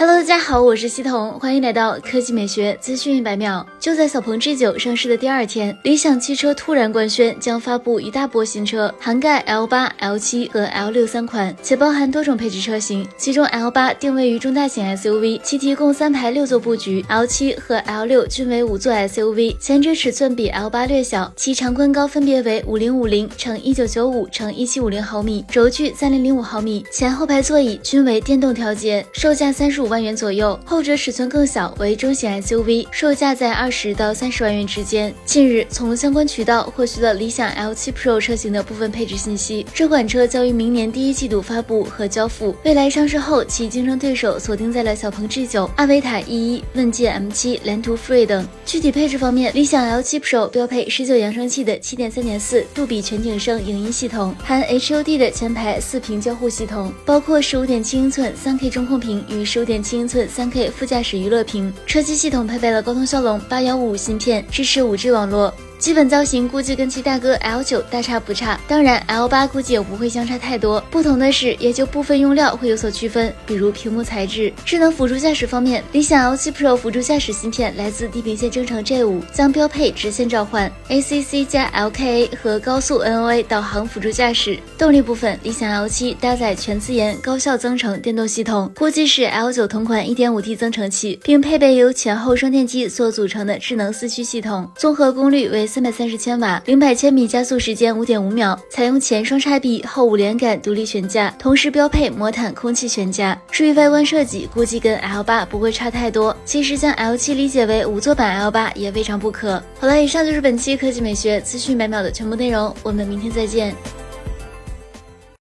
Hello，大家好，我是西彤，欢迎来到科技美学资讯一百秒。就在小鹏 G9 上市的第二天，理想汽车突然官宣将发布一大波新车，涵盖 L8、L7 和 L6 三款，且包含多种配置车型。其中 L8 定位于中大型 SUV，其提供三排六座布局；L7 和 L6 均为五座 SUV，前者尺寸比 L8 略小，其长宽高分别为五零五零乘一九九五乘一七五零毫米，轴距三零零五毫米，前后排座椅均为电动调节，售价三十五。万元左右，后者尺寸更小，为中型 SUV，售价在二十到三十万元之间。近日，从相关渠道获取了理想 L7 Pro 车型的部分配置信息，这款车将于明年第一季度发布和交付。未来上市后，其竞争对手锁定在了小鹏 G9、阿维塔 E1、问界 M7、蓝图 Free 等。具体配置方面，理想 L7 Pro 标配十九扬声器的七点三点四杜比全景声影音系统，含 HUD 的前排四屏交互系统，包括十五点七英寸三 K 中控屏与十五点。七英寸三 K 副驾驶娱乐屏，车机系统配备了高通骁龙八幺五五芯片，支持五 G 网络。基本造型估计跟其大哥 L 九大差不差，当然 L 八估计也不会相差太多。不同的是，也就部分用料会有所区分，比如屏幕材质。智能辅助驾驶方面，理想 L 七 Pro 辅助驾驶芯片来自地平线征程 J 五，将标配直线召唤、ACC 加 LKA 和高速 NOA 导航辅助驾驶。动力部分，理想 L 七搭载全自研高效增程电动系统，估计是 L 九同款 1.5T 增程器，并配备由前后双电机所组成的智能四驱系统，综合功率为。三百三十千瓦，零百千米加速时间五点五秒，采用前双叉臂后五连杆独立悬架，同时标配魔毯空气悬架。至于外观设计，估计跟 L 八不会差太多。其实将 L 七理解为五座版 L 八也未尝不可。好了，以上就是本期科技美学资讯百秒的全部内容，我们明天再见。